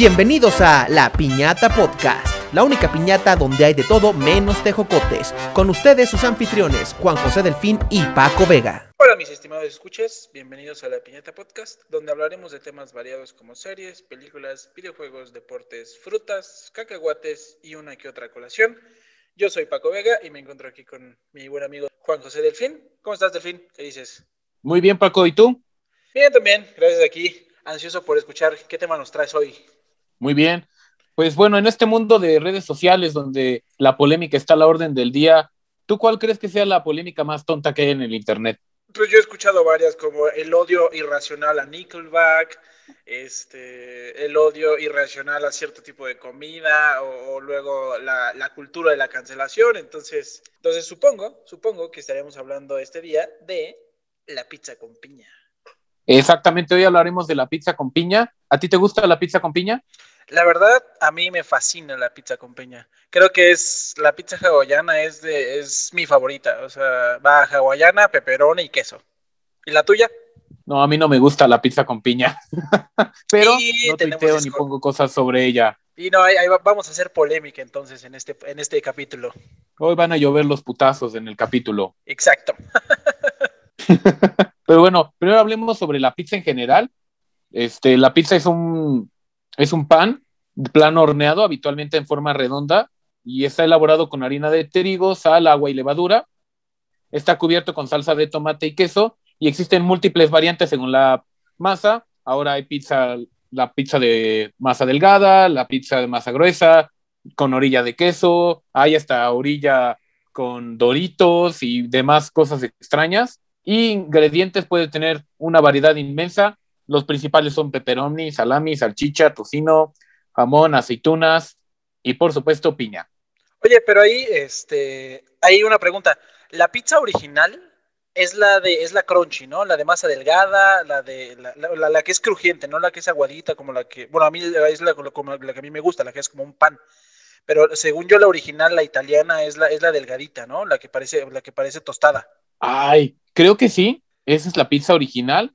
Bienvenidos a La Piñata Podcast, la única piñata donde hay de todo menos tejocotes. Con ustedes sus anfitriones, Juan José Delfín y Paco Vega. Hola mis estimados escuchas, bienvenidos a La Piñata Podcast, donde hablaremos de temas variados como series, películas, videojuegos, deportes, frutas, cacahuates y una que otra colación. Yo soy Paco Vega y me encuentro aquí con mi buen amigo Juan José Delfín. ¿Cómo estás, Delfín? ¿Qué dices? Muy bien, Paco, ¿y tú? Bien, también, gracias aquí. Ansioso por escuchar qué tema nos traes hoy. Muy bien. Pues bueno, en este mundo de redes sociales donde la polémica está a la orden del día, ¿tú cuál crees que sea la polémica más tonta que hay en el Internet? Pues yo he escuchado varias, como el odio irracional a Nickelback, este, el odio irracional a cierto tipo de comida, o, o luego la, la, cultura de la cancelación. Entonces, entonces supongo, supongo que estaremos hablando este día de la pizza con piña. Exactamente, hoy hablaremos de la pizza con piña. ¿A ti te gusta la pizza con piña? La verdad, a mí me fascina la pizza con piña. Creo que es la pizza hawaiana es de es mi favorita, o sea, va hawaiana, peperón y queso. ¿Y la tuya? No, a mí no me gusta la pizza con piña. Pero y no tuiteo ni pongo cosas sobre ella. Y no, ahí, ahí, vamos a hacer polémica entonces en este, en este capítulo. Hoy van a llover los putazos en el capítulo. Exacto. Pero bueno, primero hablemos sobre la pizza en general. Este, la pizza es un, es un pan plano horneado, habitualmente en forma redonda, y está elaborado con harina de trigo, sal, agua y levadura. Está cubierto con salsa de tomate y queso, y existen múltiples variantes según la masa. Ahora hay pizza, la pizza de masa delgada, la pizza de masa gruesa, con orilla de queso, hay hasta orilla con doritos y demás cosas extrañas. Y ingredientes puede tener una variedad inmensa. Los principales son pepperoni, salami, salchicha, tocino, jamón, aceitunas y por supuesto piña. Oye, pero ahí este, hay una pregunta. ¿La pizza original es la de es la crunchy, ¿no? La de masa delgada, la de la, la, la que es crujiente, no la que es aguadita como la que, bueno, a mí es la, como la que a mí me gusta, la que es como un pan. Pero según yo la original, la italiana es la es la delgadita, ¿no? La que parece la que parece tostada. Ay, creo que sí. Esa es la pizza original.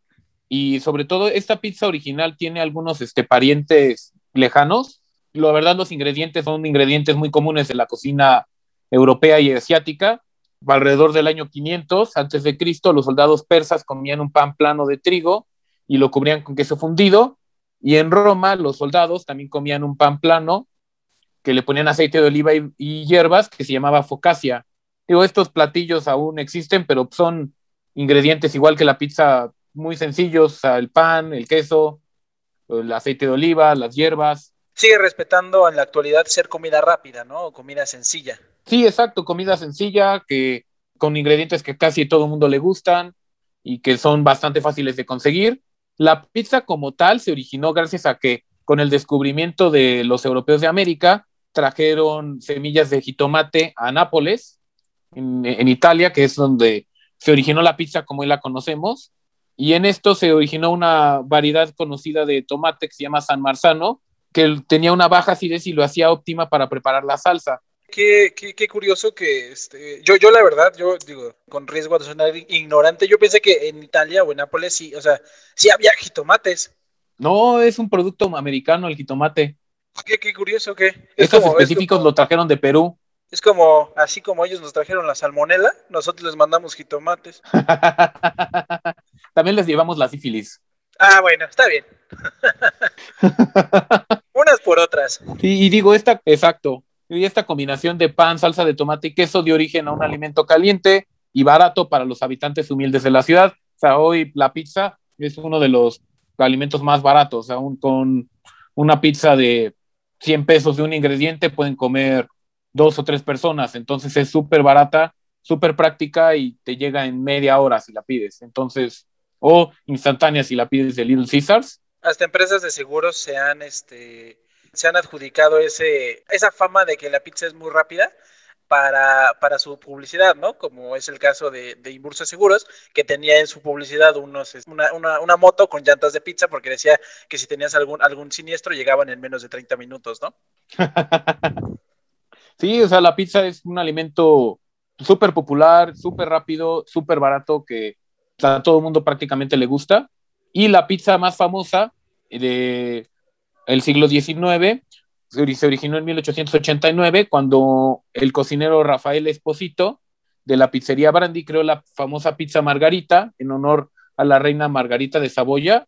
Y sobre todo, esta pizza original tiene algunos este, parientes lejanos. La verdad, los ingredientes son ingredientes muy comunes de la cocina europea y asiática. Alrededor del año 500 antes de Cristo, los soldados persas comían un pan plano de trigo y lo cubrían con queso fundido. Y en Roma, los soldados también comían un pan plano que le ponían aceite de oliva y, hierbas que se llamaba focacia. Estos platillos aún existen, pero son ingredientes igual que la pizza muy sencillos, el pan, el queso, el aceite de oliva, las hierbas. Sigue respetando en la actualidad ser comida rápida, ¿no? O comida sencilla. Sí, exacto, comida sencilla, que con ingredientes que casi todo el mundo le gustan y que son bastante fáciles de conseguir. La pizza como tal se originó gracias a que con el descubrimiento de los europeos de América trajeron semillas de jitomate a Nápoles, en, en Italia, que es donde se originó la pizza como hoy la conocemos, y en esto se originó una variedad conocida de tomate que se llama San Marzano, que tenía una baja acidez y lo hacía óptima para preparar la salsa. Qué, qué, qué curioso que este, yo, yo la verdad, yo digo, con riesgo de sonar ignorante, yo pensé que en Italia o en Nápoles sí, o sea, sí había jitomates. No, es un producto americano el jitomate. Qué, qué curioso que. Estos como, específicos como... lo trajeron de Perú. Es como, así como ellos nos trajeron la salmonela, nosotros les mandamos jitomates. También les llevamos la sífilis. Ah, bueno, está bien. Unas por otras. Y, y, digo, esta, exacto. Y esta combinación de pan, salsa de tomate y queso dio origen a un alimento caliente y barato para los habitantes humildes de la ciudad. O sea, hoy la pizza es uno de los alimentos más baratos. Aún con una pizza de 100 pesos de un ingrediente pueden comer dos o tres personas, entonces es súper barata, súper práctica y te llega en media hora si la pides. Entonces, o instantánea si la pides de Little Caesars. Hasta empresas de seguros se han, este, se han adjudicado ese, esa fama de que la pizza es muy rápida para, para su publicidad, ¿no? Como es el caso de, de Inbursa Seguros, que tenía en su publicidad unos, una, una, una, moto con llantas de pizza porque decía que si tenías algún, algún siniestro llegaban en menos de 30 minutos, ¿no? Sí, o sea, la pizza es un alimento súper popular, súper rápido, súper barato, que a todo el mundo prácticamente le gusta. Y la pizza más famosa de, el siglo XIX, se originó en 1889 cuando el cocinero Rafael Esposito de la pizzería Brandy creó la famosa pizza Margarita en honor a la reina Margarita de Saboya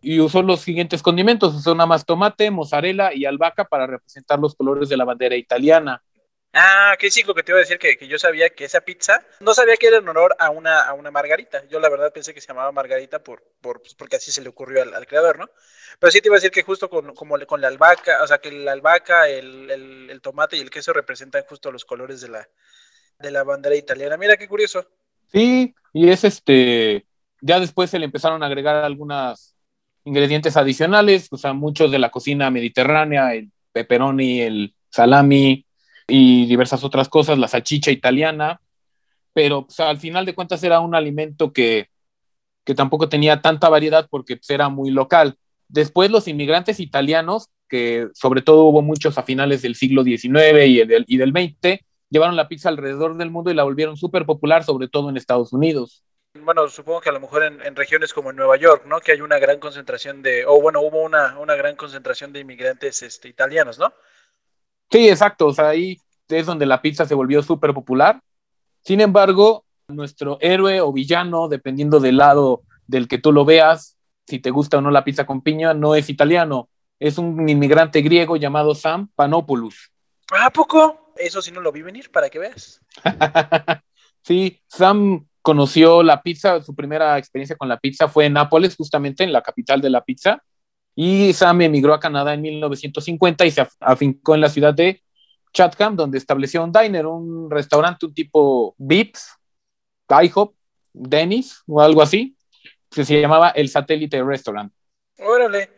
y usó los siguientes condimentos, usó más tomate, mozzarella y albahaca para representar los colores de la bandera italiana. Ah, qué sí, lo que te iba a decir, que, que, yo sabía que esa pizza, no sabía que era en honor a una, a una margarita. Yo la verdad pensé que se llamaba margarita por, por pues, porque así se le ocurrió al, al, creador, ¿no? Pero sí te iba a decir que justo con, como con la albahaca, o sea, que la albahaca, el, el, el tomate y el queso representan justo los colores de la, de la bandera italiana. Mira qué curioso. Sí, y es este, ya después se le empezaron a agregar algunos ingredientes adicionales, o sea, muchos de la cocina mediterránea, el pepperoni, el salami y diversas otras cosas, la salchicha italiana, pero al final de cuentas era un alimento que, que tampoco tenía tanta variedad porque pues, era muy local. Después los inmigrantes italianos, que sobre todo hubo muchos a finales del siglo XIX y del, y del XX, llevaron la pizza alrededor del mundo y la volvieron súper popular, sobre todo en Estados Unidos. Bueno, supongo que a lo mejor en, en, regiones como en Nueva York, ¿no? Que hay una gran concentración de, o bueno, hubo una, una gran concentración de inmigrantes este, italianos, ¿no? Sí, exacto, o sea, ahí es donde la pizza se volvió súper popular. Sin embargo, nuestro héroe o villano, dependiendo del lado del que tú lo veas, si te gusta o no la pizza con piña, no es italiano, es un inmigrante griego llamado Sam Panopoulos. ¿A poco? Eso sí no lo vi venir, para que veas. sí, Sam conoció la pizza, su primera experiencia con la pizza fue en Nápoles, justamente en la capital de la pizza, y Sam emigró a Canadá en 1950 y se afincó en la ciudad de Chatham, donde estableció un diner, un restaurante, un tipo Vips, IHOP, Dennis o algo así, que se llamaba el Satélite Restaurant. Órale.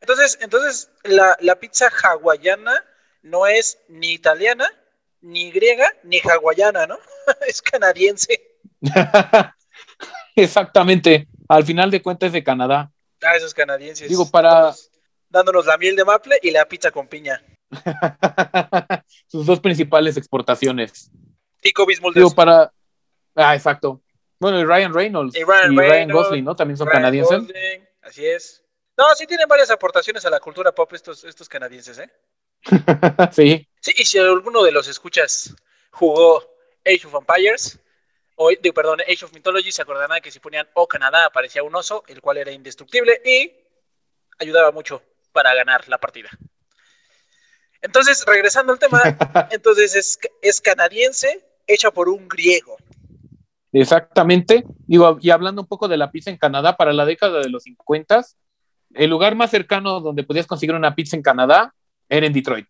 Entonces, entonces la, la pizza hawaiana no es ni italiana, ni griega, ni hawaiana, ¿no? es canadiense. Exactamente. Al final de cuentas es de Canadá. Ah, esos canadienses. Digo, para. Dándonos, dándonos la miel de maple y la pizza con piña. Sus dos principales exportaciones. Y Kobe's Digo, para. Ah, exacto. Bueno, y Ryan Reynolds y Ryan, y Reynolds, Ryan Gosling, ¿no? También son Ryan canadienses. Gosling, así es. No, sí tienen varias aportaciones a la cultura pop estos, estos canadienses, ¿eh? sí. Sí, y si alguno de los escuchas jugó Age of Empires, o, digo, perdón, Age of Mythology, se acordarán que si ponían O Canadá aparecía un oso, el cual era indestructible y ayudaba mucho para ganar la partida. Entonces, regresando al tema, entonces es, es canadiense, hecha por un griego. Exactamente. Digo, y hablando un poco de la pizza en Canadá, para la década de los 50, el lugar más cercano donde podías conseguir una pizza en Canadá era en Detroit.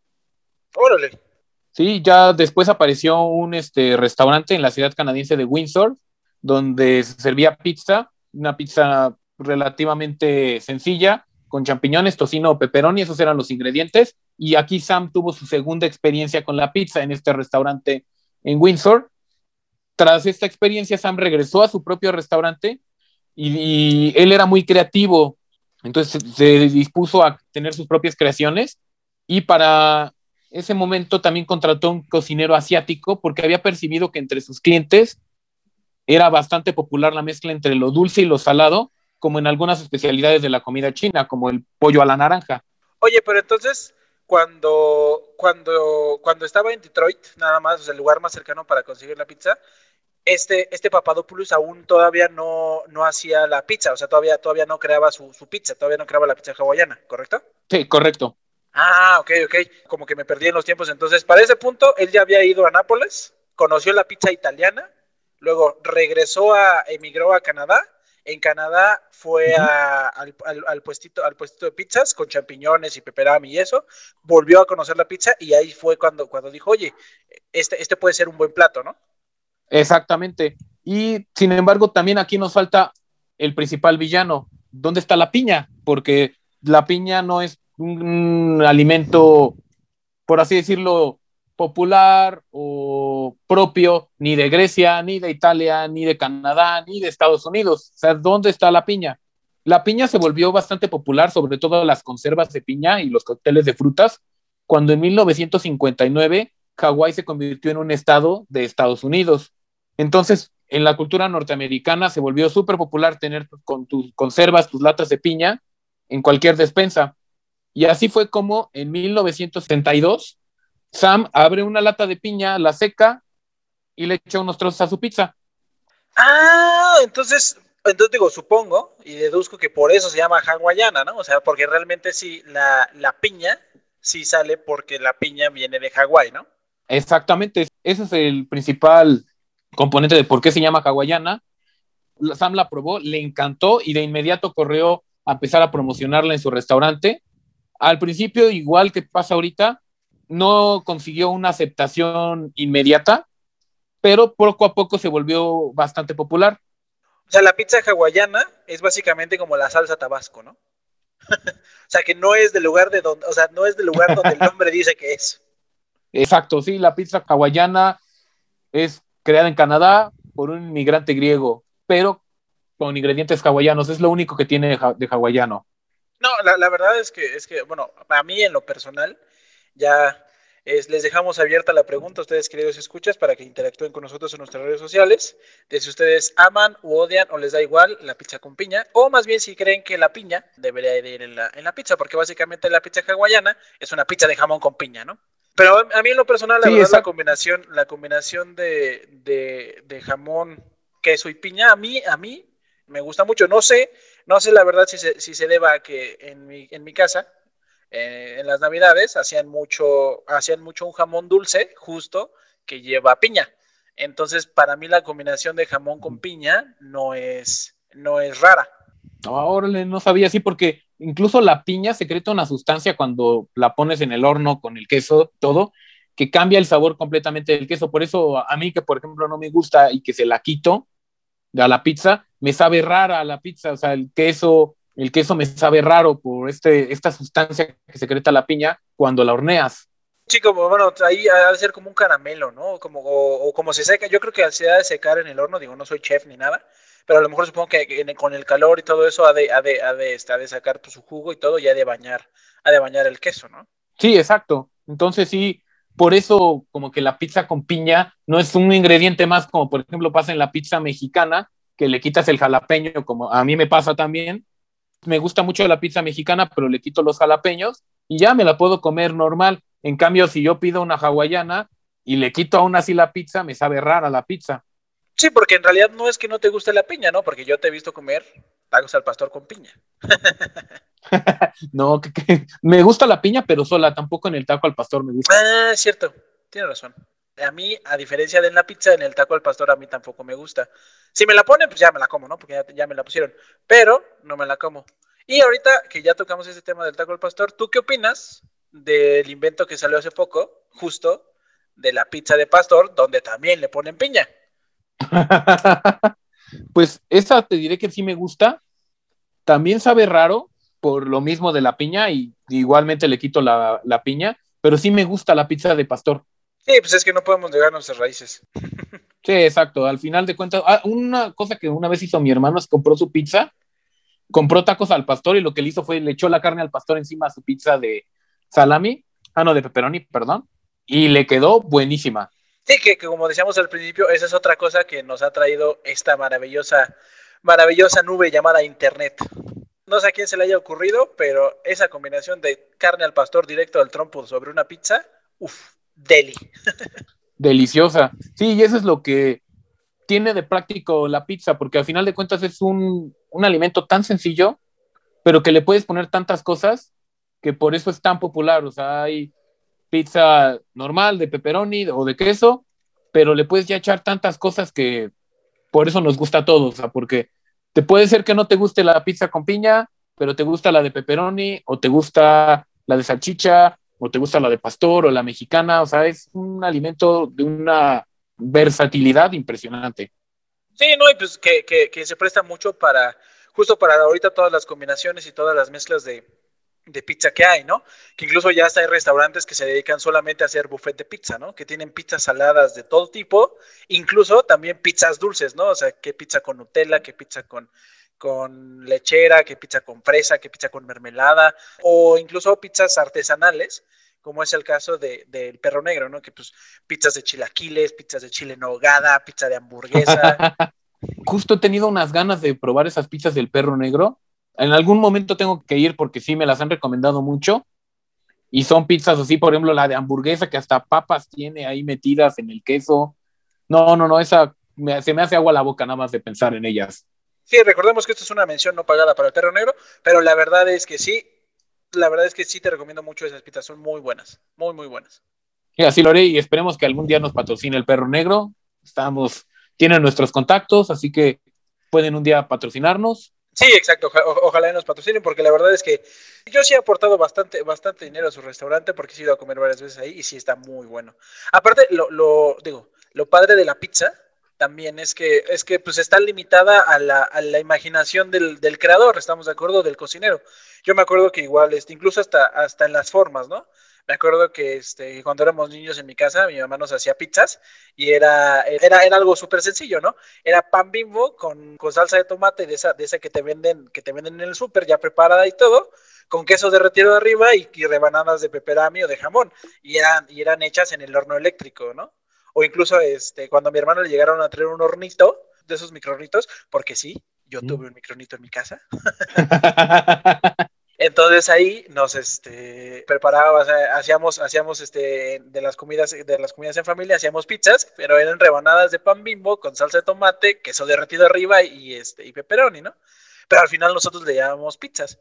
Órale. Sí, ya después apareció un este, restaurante en la ciudad canadiense de Windsor, donde se servía pizza, una pizza relativamente sencilla, con champiñones, tocino, pepperoni, esos eran los ingredientes. Y aquí Sam tuvo su segunda experiencia con la pizza en este restaurante en Windsor. Tras esta experiencia, Sam regresó a su propio restaurante y él era muy creativo, entonces se dispuso a tener sus propias creaciones y para ese momento también contrató un cocinero asiático porque había percibido que entre sus clientes era bastante popular la mezcla entre lo dulce y lo salado, como en algunas especialidades de la comida china, como el pollo a la naranja. Oye, pero entonces, cuando, cuando, cuando estaba en Detroit, nada más, o sea, el lugar más cercano para conseguir la pizza, este, este Papadopoulos aún todavía no, no hacía la pizza, o sea, todavía, todavía no creaba su, su pizza, todavía no creaba la pizza hawaiana, ¿correcto? Sí, correcto. Ah, ok, ok. Como que me perdí en los tiempos. Entonces, para ese punto, él ya había ido a Nápoles, conoció la pizza italiana, luego regresó a, emigró a Canadá. En Canadá fue a- al, al- al puestito, al puestito de pizzas con champiñones y peperami y eso. Volvió a conocer la pizza y ahí fue cuando, cuando dijo, oye, este, este puede ser un buen plato, ¿no? Exactamente. Y sin embargo, también aquí nos falta el principal villano. ¿Dónde está la piña? Porque la piña no es un alimento, por así decirlo, popular o propio ni de Grecia, ni de Italia, ni de Canadá, ni de Estados Unidos. O sea, ¿dónde está la piña? La piña se volvió bastante popular, sobre todo las conservas de piña y los cócteles de frutas, cuando en 1959 Hawái se convirtió en un estado de Estados Unidos. Entonces, en la cultura norteamericana se volvió súper popular tener con tus conservas, tus latas de piña en cualquier despensa. Y así fue como en 1972 Sam abre una lata de piña, la seca y le echa unos trozos a su pizza. Ah, entonces, entonces digo, supongo y deduzco que por eso se llama hawaiana, ¿no? O sea, porque realmente sí, la, la piña sí sale porque la piña viene de Hawái, ¿no? Exactamente, ese es el principal componente de por qué se llama hawaiana. Sam la probó, le encantó y de inmediato corrió a empezar a promocionarla en su restaurante. Al principio, igual que pasa ahorita, no consiguió una aceptación inmediata, pero poco a poco se volvió bastante popular. O sea, la pizza hawaiana es básicamente como la salsa tabasco, ¿no? o sea, que no es del lugar de donde, o sea, no es del lugar donde el nombre dice que es. Exacto, sí, la pizza hawaiana es creada en Canadá por un inmigrante griego, pero con ingredientes hawaianos, es lo único que tiene de hawaiano. No, la, la verdad es que, es que, bueno, a mí en lo personal, ya les dejamos abierta la pregunta a ustedes, queridos escuchas, para que interactúen con nosotros en nuestras redes sociales, de si ustedes aman u odian o les da igual la pizza con piña, o más bien si creen que la piña debería ir en la, en la pizza, porque básicamente la pizza hawaiana es una pizza de jamón con piña, ¿no? Pero a mí en lo personal, la verdad, la combinación, la combinación de, de, de, jamón, queso y piña, a mí, a mí me gusta mucho. No sé, no sé la verdad si se, si se deba a que en mi, en mi casa eh, en las navidades hacían mucho, hacían mucho un jamón dulce, justo, que lleva piña. Entonces, para mí la combinación de jamón con piña no es, no es rara. Ahora no sabía así porque incluso la piña secreta una sustancia cuando la pones en el horno con el queso, todo, que cambia el sabor completamente del queso. Por eso a mí que, por ejemplo, no me gusta y que se la quito a la pizza, me sabe rara la pizza, o sea, el queso el queso me sabe raro por este, esta sustancia que secreta la piña cuando la horneas. Sí, como, bueno, ahí ha de ser como un caramelo, ¿no? Como, o, como se seca, yo creo que se ha de secar en el horno, digo, no soy chef ni nada, pero a lo mejor supongo que con el calor y todo eso ha de, ha de, ha de, este, de sacar pues, su jugo y todo y ha de bañar, ha de bañar el queso, ¿no? Sí, exacto. Entonces sí, por eso como que la pizza con piña no es un ingrediente más como por ejemplo pasa en la pizza mexicana, que le quitas el jalapeño, como a mí me pasa también, me gusta mucho la pizza mexicana, pero le quito los jalapeños y ya me la puedo comer normal. En cambio, si yo pido una hawaiana y le quito aún así la pizza, me sabe rara la pizza. Sí, porque en realidad no es que no te guste la piña, ¿no? Porque yo te he visto comer tacos al pastor con piña. no, que, me gusta la piña, pero sola, tampoco en el taco al pastor me gusta. Ah, cierto, tiene razón. A mí, a diferencia de en la pizza, en el taco al pastor a mí tampoco me gusta. Si me la ponen, pues ya me la como, ¿no? Porque ya, me la pusieron. Pero no me la como. Y ahorita que ya tocamos ese tema del taco al pastor, ¿tú qué opinas del invento que salió hace poco, justo, de la pizza de pastor, donde también le ponen piña? pues esa te diré que sí me gusta. También sabe raro por lo mismo de la piña y igualmente le quito la, la piña, pero sí me gusta la pizza de pastor. Sí, pues es que no podemos llegar a nuestras raíces. Sí, exacto. Al final de cuentas, ah, una cosa que una vez hizo mi hermano es compró su pizza, compró tacos al pastor y lo que le hizo fue le echó la carne al pastor encima a su pizza de salami, ah, no, de pepperoni, perdón, y le quedó buenísima. Sí, que, como decíamos al principio, esa es otra cosa que nos ha traído esta maravillosa, maravillosa nube llamada Internet. No sé a quién se le haya ocurrido, pero esa combinación de carne al pastor directo al trompo sobre una pizza, uff, deli. deliciosa. Sí, y eso es lo que tiene de práctico la pizza, porque al final de cuentas es un, alimento tan sencillo, pero que le puedes poner tantas cosas que por eso es tan popular. O sea, hay pizza normal de pepperoni o de queso, pero le puedes ya echar tantas cosas que por eso nos gusta a todos, o sea, porque te puede ser que no te guste la pizza con piña, pero te gusta la de pepperoni o te gusta la de salchicha o te gusta la de pastor o la mexicana, o sea, es un alimento de una versatilidad impresionante. Sí, no, y pues que, que, se presta mucho para, justo para ahorita todas las combinaciones y todas las mezclas de, de pizza que hay, ¿no? Que incluso ya hasta hay restaurantes que se dedican solamente a hacer buffet de pizza, ¿no? Que tienen pizzas saladas de todo tipo, incluso también pizzas dulces, ¿no? O sea, qué pizza con Nutella, qué pizza con, con lechera, qué pizza con fresa, qué pizza con mermelada, o incluso pizzas artesanales, como es el caso del de, perro negro, ¿no? Que pues pizzas de chilaquiles, pizzas de chile en pizza de hamburguesa. Justo he tenido unas ganas de probar esas pizzas del perro negro. En algún momento tengo que ir porque sí me las han recomendado mucho. Y son pizzas así, por ejemplo, la de hamburguesa que hasta papas tiene ahí metidas en el queso. No, no, no, esa se me hace agua la boca nada más de pensar en ellas. Sí, recordemos que esto es una mención no pagada para el perro negro, pero la verdad es que sí, la verdad es que sí te recomiendo mucho esas pizzas, son muy buenas, muy, muy buenas. Y así lo haré y esperemos que algún día nos patrocine el perro negro. Estamos, tienen nuestros contactos, así que pueden un día patrocinarnos. Sí, exacto, ojalá nos patrocinen, porque la verdad es que yo sí he aportado bastante, bastante dinero a su restaurante, porque he ido a comer varias veces ahí y sí está muy bueno. Aparte, lo, lo digo, lo padre de la pizza también es que, es que pues está limitada a la, a la imaginación del, del, creador, estamos de acuerdo, del cocinero. Yo me acuerdo que igual, este, incluso hasta, hasta en las formas, ¿no? Me acuerdo que este, cuando éramos niños en mi casa, mi mamá nos hacía pizzas y era, era, era algo súper sencillo, ¿no? Era pan bimbo con, con, salsa de tomate, de esa, de esa que te venden, que te venden en el súper ya preparada y todo, con queso derretido de arriba y, y rebanadas de peperami o de jamón. Y eran, y eran hechas en el horno eléctrico, ¿no? o incluso este, cuando a mi hermano le llegaron a traer un hornito, de esos microornitos, porque sí, yo tuve un microornito en mi casa. Entonces ahí nos este, preparábamos, hacíamos, hacíamos este, de las comidas, de las comidas en familia, hacíamos pizzas, pero eran rebanadas de pan bimbo con salsa de tomate, queso derretido arriba y este, y pepperoni, ¿no? Pero al final nosotros le llamábamos pizzas.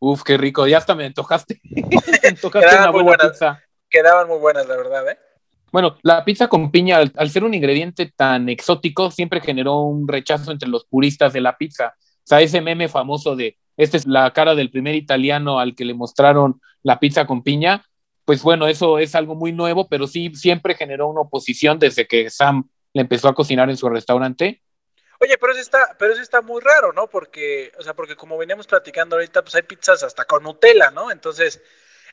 Uf, qué rico, ya hasta me antojaste. me antojaste una buena buenas, pizza. Quedaban muy buenas, la verdad, ¿eh? Bueno, la pizza con piña, al, ser un ingrediente tan exótico, siempre generó un rechazo entre los puristas de la pizza. O sea, ese meme famoso de, esta es la cara del primer italiano al que le mostraron la pizza con piña, pues bueno, eso es algo muy nuevo, pero sí siempre generó una oposición desde que Sam le empezó a cocinar en su restaurante. Oye, pero eso está, pero eso está muy raro, ¿no? Porque, o sea, porque como veníamos platicando ahorita, pues hay pizzas hasta con Nutella, ¿no? Entonces,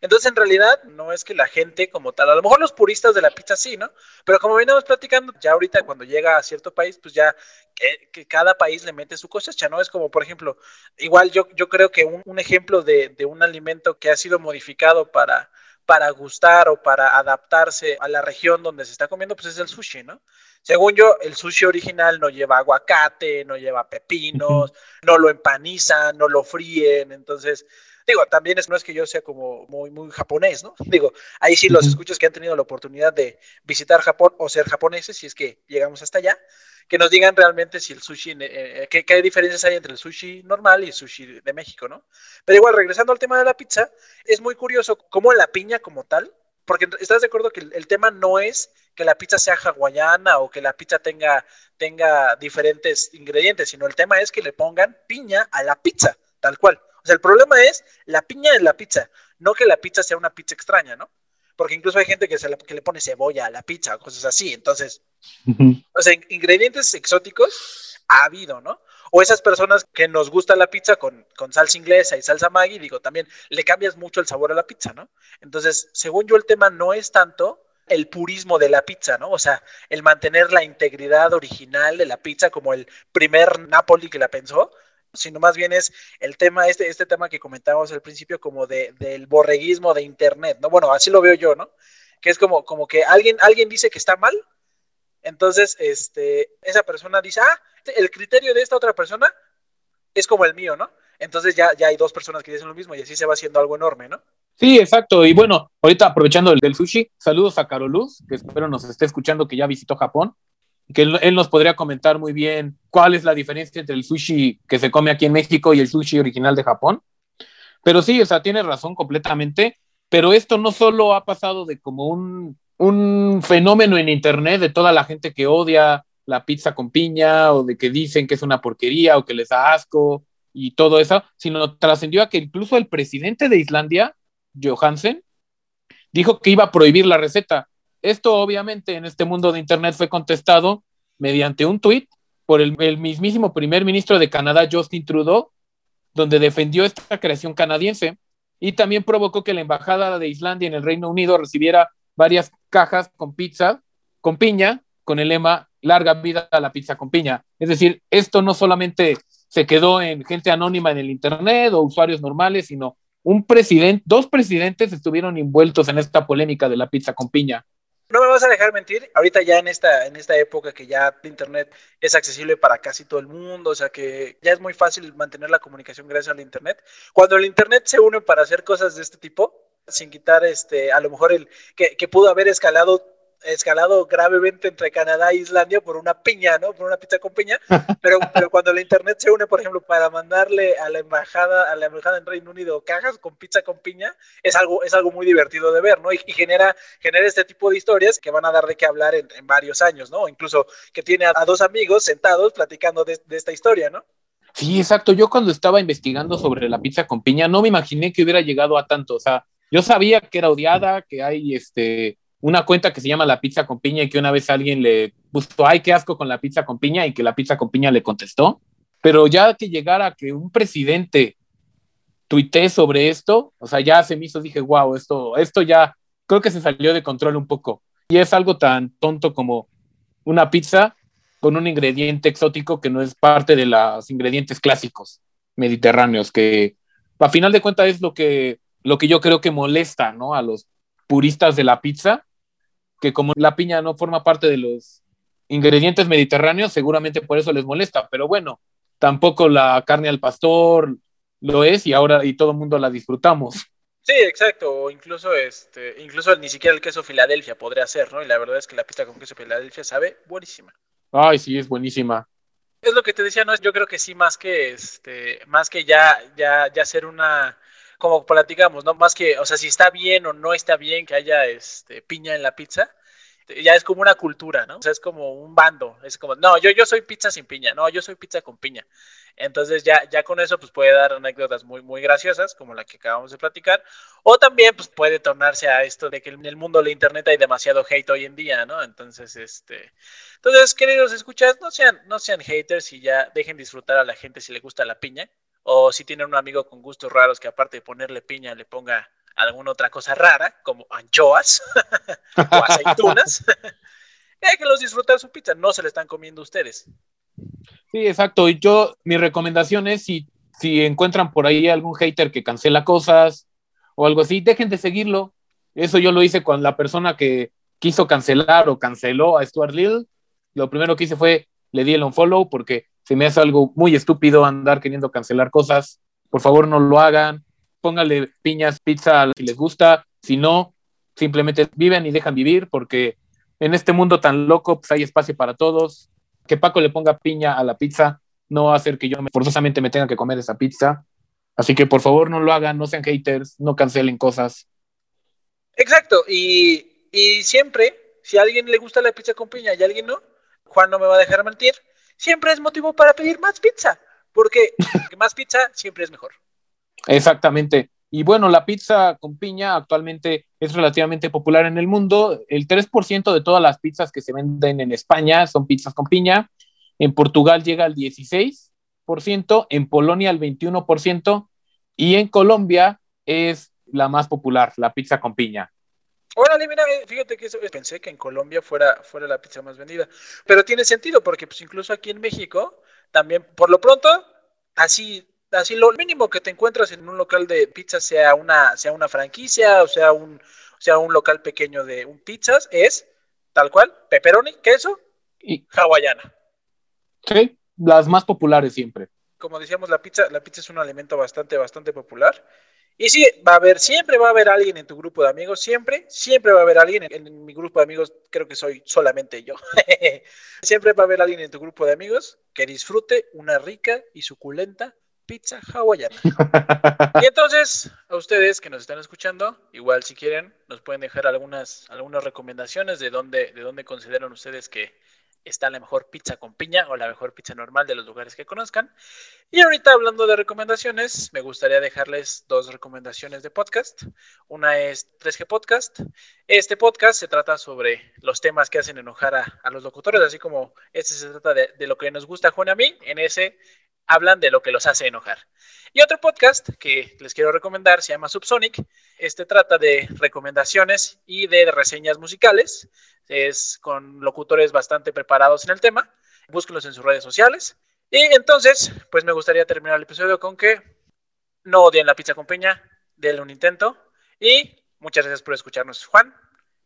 entonces, en realidad, no es que la gente como tal, a lo mejor los puristas de la pizza sí, ¿no? Pero como veníamos platicando, ya ahorita cuando llega a cierto país, pues ya que, cada país le mete su cosecha, ¿no? Es como, por ejemplo, igual yo, yo creo que un, ejemplo de, de, un alimento que ha sido modificado para, para gustar o para adaptarse a la región donde se está comiendo, pues es el sushi, ¿no? Según yo, el sushi original no lleva aguacate, no lleva pepinos, no lo empanizan, no lo fríen, entonces Digo, también es, no es que yo sea como muy, muy japonés, ¿no? Digo, ahí sí los escuchos que han tenido la oportunidad de visitar Japón o ser japoneses, si es que llegamos hasta allá, que nos digan realmente si el sushi, eh, eh, qué, qué, diferencias hay entre el sushi normal y el sushi de México, ¿no? Pero igual, regresando al tema de la pizza, es muy curioso cómo la piña como tal, porque estás de acuerdo que el, el tema no es que la pizza sea hawaiana o que la pizza tenga, tenga diferentes ingredientes, sino el tema es que le pongan piña a la pizza, tal cual sea, el problema es la piña en la pizza, no que la pizza sea una pizza extraña, ¿no? Porque incluso hay gente que, se le, que le pone cebolla a la pizza o cosas así. Entonces, o sea, ingredientes exóticos ha habido, ¿no? O esas personas que nos gusta la pizza con, con, salsa inglesa y salsa Maggi, digo, también le cambias mucho el sabor a la pizza, ¿no? Entonces, según yo, el tema no es tanto el purismo de la pizza, ¿no? O sea, el mantener la integridad original de la pizza como el primer Napoli que la pensó, sino más bien es el tema, este, este tema que comentábamos al principio, como de, del borreguismo de Internet, ¿no? Bueno, así lo veo yo, ¿no? Que es como, como que alguien, alguien dice que está mal, entonces este, esa persona dice, ah, el criterio de esta otra persona es como el mío, ¿no? Entonces ya, ya hay dos personas que dicen lo mismo y así se va haciendo algo enorme, ¿no? Sí, exacto. Y bueno, ahorita aprovechando el del sushi, saludos a Caroluz, que espero nos esté escuchando, que ya visitó Japón que él, nos podría comentar muy bien cuál es la diferencia entre el sushi que se come aquí en México y el sushi original de Japón. Pero sí, o sea, tiene razón completamente, pero esto no solo ha pasado de como un, un fenómeno en Internet de toda la gente que odia la pizza con piña o de que dicen que es una porquería o que les da asco y todo eso, sino trascendió a que incluso el presidente de Islandia, Johansen, dijo que iba a prohibir la receta esto obviamente en este mundo de Internet fue contestado mediante un tuit por el, mismísimo primer ministro de Canadá, Justin Trudeau, donde defendió esta creación canadiense y también provocó que la embajada de Islandia en el Reino Unido recibiera varias cajas con pizza, con piña, con el lema larga vida a la pizza con piña. Es decir, esto no solamente se quedó en gente anónima en el Internet o usuarios normales, sino un presidente, dos presidentes estuvieron envueltos en esta polémica de la pizza con piña. No me vas a dejar mentir, ahorita ya en esta, en esta época que ya Internet es accesible para casi todo el mundo, o sea que ya es muy fácil mantener la comunicación gracias al Internet. Cuando el Internet se une para hacer cosas de este tipo, sin quitar este, a lo mejor el que, que pudo haber escalado escalado gravemente entre Canadá e Islandia por una piña, ¿no? Por una pizza con piña, pero, pero cuando la internet se une, por ejemplo, para mandarle a la embajada, a la embajada en Reino Unido cajas con pizza con piña, es algo, es algo muy divertido de ver, ¿no? Y, genera, genera este tipo de historias que van a dar de qué hablar en, varios años, ¿no? Incluso que tiene a, dos amigos sentados platicando de, de esta historia, ¿no? Sí, exacto. Yo cuando estaba investigando sobre la pizza con piña, no me imaginé que hubiera llegado a tanto. O sea, yo sabía que era odiada, que hay este una cuenta que se llama La Pizza con Piña y que una vez alguien le puso, ay, qué asco con la pizza con piña y que la pizza con piña le contestó. Pero ya que llegara que un presidente tuitee sobre esto, o sea, ya se me hizo, dije, wow, esto, esto ya creo que se salió de control un poco. Y es algo tan tonto como una pizza con un ingrediente exótico que no es parte de los ingredientes clásicos mediterráneos, que a final de cuentas es lo que, lo que yo creo que molesta ¿no? a los puristas de la pizza, que como la piña no forma parte de los ingredientes mediterráneos, seguramente por eso les molesta, pero bueno, tampoco la carne al pastor lo es y ahora y todo el mundo la disfrutamos. Sí, exacto, o incluso este, incluso ni siquiera el queso Filadelfia podría ser, ¿no? Y la verdad es que la pizza con queso Filadelfia sabe buenísima. Ay, sí, es buenísima. Es lo que te decía, no, yo creo que sí más que este, más que ya ya ya ser una como platicamos, ¿no? Más que, o sea, si está bien o no está bien que haya este, piña en la pizza, ya es como una cultura, ¿no? O sea, es como un bando, es como, no, yo, yo soy pizza sin piña, no, yo soy pizza con piña. Entonces ya, ya con eso pues puede dar anécdotas muy, muy graciosas, como la que acabamos de platicar, o también pues puede tornarse a esto de que en el mundo de internet hay demasiado hate hoy en día, ¿no? Entonces, este, entonces, queridos escuchas, no sean, no sean haters y ya dejen disfrutar a la gente si le gusta la piña, o si tienen un amigo con gustos raros que aparte de ponerle piña le ponga alguna otra cosa rara, como anchoas o aceitunas, déjenlos disfrutar su pizza, no se le están comiendo ustedes. Sí, exacto. Y yo, mi recomendación es si, si encuentran por ahí algún hater que cancela cosas o algo así, dejen de seguirlo. Eso yo lo hice con la persona que quiso cancelar o canceló a Stuart Little. Lo primero que hice fue le di el unfollow porque se me hace algo muy estúpido andar queriendo cancelar cosas. Por favor, no lo hagan. Póngale piñas, pizza si les gusta. Si no, simplemente viven y dejan vivir porque en este mundo tan loco pues hay espacio para todos. Que Paco le ponga piña a la pizza no va a hacer que yo forzosamente me tenga que comer esa pizza. Así que por favor no lo hagan, no sean haters, no cancelen cosas. Exacto, y, y siempre, si a alguien le gusta la pizza con piña y a alguien no, Juan no me va a dejar mentir, siempre es motivo para pedir más pizza, porque más pizza siempre es mejor. Exactamente. Y bueno, la pizza con piña actualmente es relativamente popular en el mundo. El 3% de todas las pizzas que se venden en España son pizzas con piña. En Portugal llega al 16%, en Polonia al 21% y en Colombia es la más popular, la pizza con piña. Órale, mira, eh, fíjate que eso, pensé que en Colombia fuera, fuera la pizza más vendida. Pero tiene sentido, porque pues incluso aquí en México, también, por lo pronto, así, así lo mínimo que te encuentras en un local de pizza, sea una, sea una franquicia, o sea un, sea un local pequeño de un pizzas, es tal cual, pepperoni, queso y hawaiana. Sí, las más populares siempre. Como decíamos, la pizza, la pizza es un alimento bastante, bastante popular. Y sí, va a haber, siempre va a haber alguien en tu grupo de amigos, siempre, siempre va a haber alguien. En, mi grupo de amigos creo que soy solamente yo. siempre va a haber alguien en tu grupo de amigos que disfrute una rica y suculenta pizza hawaiana. y entonces, a ustedes que nos están escuchando, igual si quieren, nos pueden dejar algunas, algunas recomendaciones de dónde, de dónde consideran ustedes que está la mejor pizza con piña o la mejor pizza normal de los lugares que conozcan. Y ahorita hablando de recomendaciones, me gustaría dejarles dos recomendaciones de podcast. Una es 3G Podcast. Este podcast se trata sobre los temas que hacen enojar a, los locutores, así como este se trata de, de, lo que nos gusta a Juan a mí. En ese hablan de lo que los hace enojar. Y otro podcast que les quiero recomendar se llama Subsonic. Este trata de recomendaciones y de reseñas musicales. Es con locutores bastante preparados en el tema. Búsquenlos en sus redes sociales. Y entonces, pues me gustaría terminar el episodio con que no odien la pizza con piña, denle un intento. Y muchas gracias por escucharnos, Juan.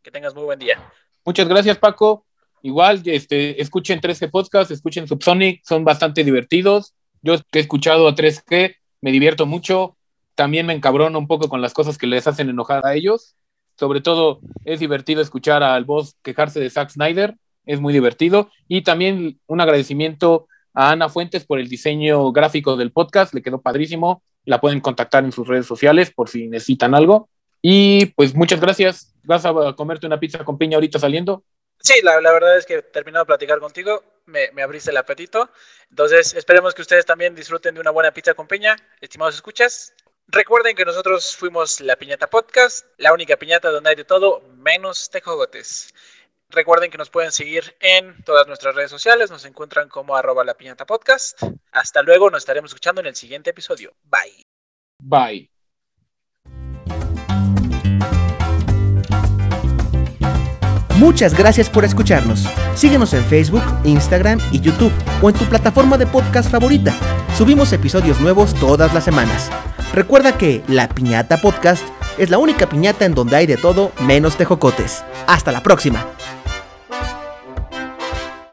Que tengas muy buen día. Muchas gracias, Paco. Igual, este, escuchen 13 Podcast, escuchen Subsonic, son bastante divertidos. Yo he escuchado a 3G, me divierto mucho. También me encabrono un poco con las cosas que les hacen enojar a ellos. Sobre todo, es divertido escuchar al boss quejarse de Zack Snyder, es muy divertido. Y también un agradecimiento a Ana Fuentes por el diseño gráfico del podcast, le quedó padrísimo. La pueden contactar en sus redes sociales por si necesitan algo. Y pues muchas gracias. ¿Vas a comerte una pizza con piña ahorita saliendo? Sí, la, verdad es que terminado de platicar contigo, me, me, abriste el apetito. Entonces, esperemos que ustedes también disfruten de una buena pizza con piña. Estimados escuchas, recuerden que nosotros fuimos la Piñata Podcast, la única piñata donde hay de todo, menos tejogotes. Recuerden que nos pueden seguir en todas nuestras redes sociales, nos encuentran como arroba la piñata podcast. Hasta luego, nos estaremos escuchando en el siguiente episodio. Bye. Bye. Muchas gracias por escucharnos. Síguenos en Facebook, Instagram y YouTube o en tu plataforma de podcast favorita. Subimos episodios nuevos todas las semanas. Recuerda que La Piñata Podcast es la única piñata en donde hay de todo menos tejocotes. Hasta la próxima.